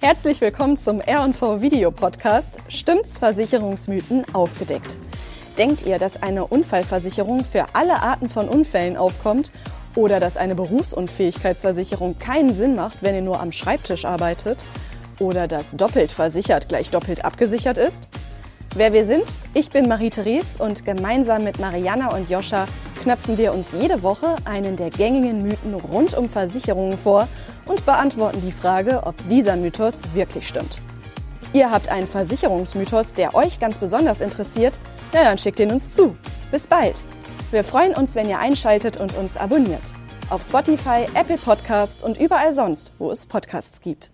Herzlich willkommen zum R&V Video Podcast Stimmt's Versicherungsmythen aufgedeckt. Denkt ihr, dass eine Unfallversicherung für alle Arten von Unfällen aufkommt oder dass eine Berufsunfähigkeitsversicherung keinen Sinn macht, wenn ihr nur am Schreibtisch arbeitet? Oder dass doppelt versichert gleich doppelt abgesichert ist? Wer wir sind? Ich bin Marie-Therese und gemeinsam mit Mariana und Joscha knöpfen wir uns jede Woche einen der gängigen Mythen rund um Versicherungen vor und beantworten die Frage, ob dieser Mythos wirklich stimmt. Ihr habt einen Versicherungsmythos, der euch ganz besonders interessiert? Na dann schickt ihn uns zu. Bis bald! Wir freuen uns, wenn ihr einschaltet und uns abonniert. Auf Spotify, Apple Podcasts und überall sonst, wo es Podcasts gibt.